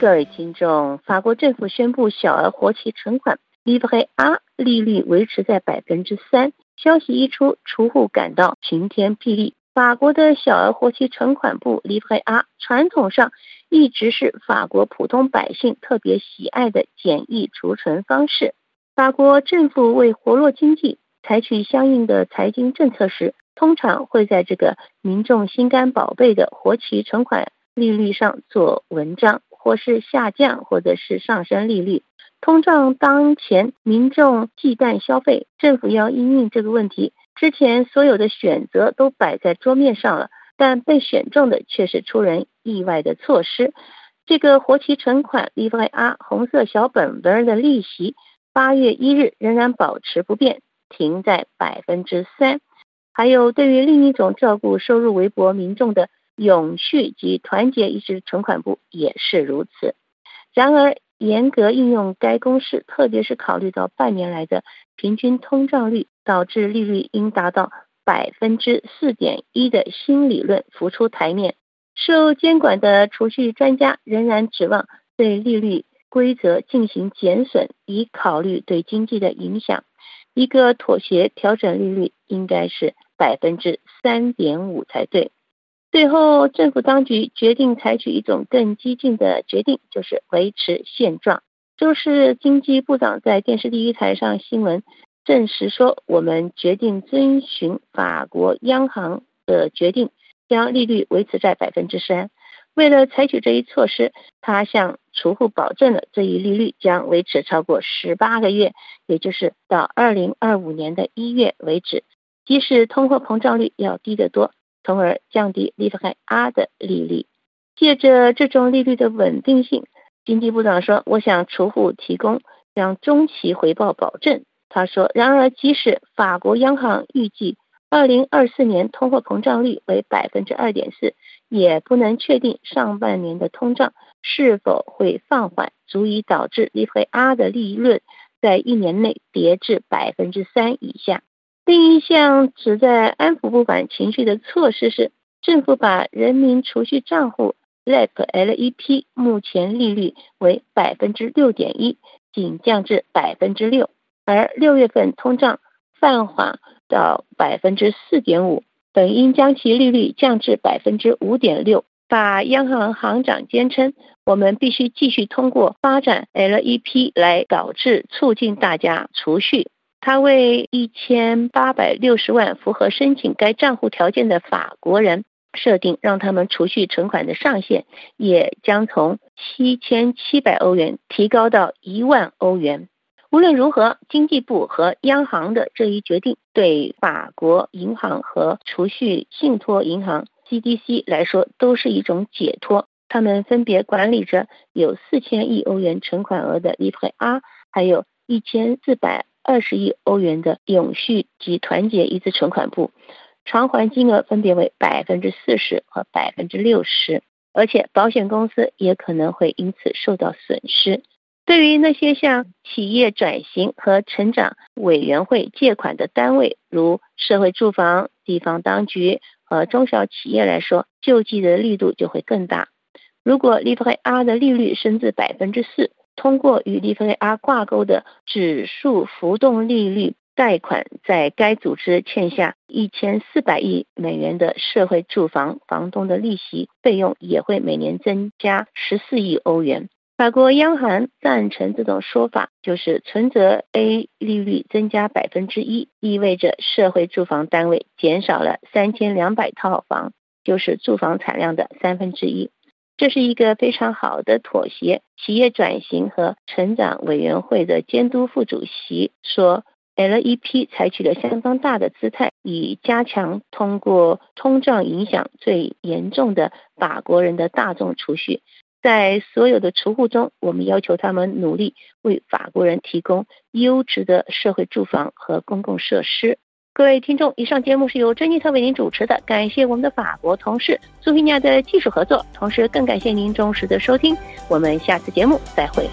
各位听众，法国政府宣布小额活期存款 l i v r e A 利率维持在百分之三。消息一出，储户感到晴天霹雳。法国的小额活期存款部 l i v r e A 传统上一直是法国普通百姓特别喜爱的简易储存方式。法国政府为活络经济，采取相应的财经政策时，通常会在这个民众心肝宝贝的活期存款利率上做文章。或是下降，或者是上升利率，通胀当前，民众忌惮消费，政府要应应这个问题。之前所有的选择都摆在桌面上了，但被选中的却是出人意外的措施。这个活期存款 l i v a 红色小本本的利息，八月一日仍然保持不变，停在百分之三。还有对于另一种照顾收入微薄民众的。永续及团结一致存款部也是如此。然而，严格应用该公式，特别是考虑到半年来的平均通胀率，导致利率应达到百分之四点一的新理论浮出台面。受监管的储蓄专家仍然指望对利率规则进行减损，以考虑对经济的影响。一个妥协调整利率应该是百分之三点五才对。最后，政府当局决定采取一种更激进的决定，就是维持现状。周是经济部长在电视第一台上新闻证实说，我们决定遵循法国央行的决定，将利率维持在百分之三。为了采取这一措施，他向储户保证了这一利率将维持超过十八个月，也就是到二零二五年的一月为止，即使通货膨胀率要低得多。从而降低利率 R 的利率，借着这种利率的稳定性，经济部长说：“我想储户提供将中期回报保证。”他说：“然而，即使法国央行预计二零二四年通货膨胀率为百分之二点四，也不能确定上半年的通胀是否会放缓，足以导致利率 R 的利润在一年内跌至百分之三以下。”另一项旨在安抚不满情绪的措施是，政府把人民储蓄账户 LEP 目前利率为百分之六点一，仅降至百分之六，而六月份通胀放缓到百分之四点五，本应将其利率降至百分之五点六。法央行行长坚称，我们必须继续通过发展 LEP 来导致促进大家储蓄。他为一千八百六十万符合申请该账户条件的法国人设定让他们储蓄存款的上限，也将从七千七百欧元提高到一万欧元。无论如何，经济部和央行的这一决定对法国银行和储蓄信托银行 （CDC） 来说都是一种解脱。他们分别管理着有四千亿欧元存款额的 Livre A，还有一千四百。二十亿欧元的永续及团结一次存款部，偿还金额分别为百分之四十和百分之六十，而且保险公司也可能会因此受到损失。对于那些向企业转型和成长委员会借款的单位，如社会住房、地方当局和中小企业来说，救济的力度就会更大。如果利率 R 的利率升至百分之四。通过与利率 R 挂钩的指数浮动利率贷款，在该组织欠下一千四百亿美元的社会住房房东的利息费用也会每年增加十四亿欧元。法国央行赞成这种说法，就是存折 A 利率增加百分之一，意味着社会住房单位减少了三千两百套房，就是住房产量的三分之一。这是一个非常好的妥协。企业转型和成长委员会的监督副主席说，LEP 采取了相当大的姿态，以加强通过通胀影响最严重的法国人的大众储蓄。在所有的储户中，我们要求他们努力为法国人提供优质的社会住房和公共设施。各位听众，以上节目是由珍妮特为您主持的，感谢我们的法国同事苏菲亚的技术合作，同时更感谢您忠实的收听，我们下次节目再会。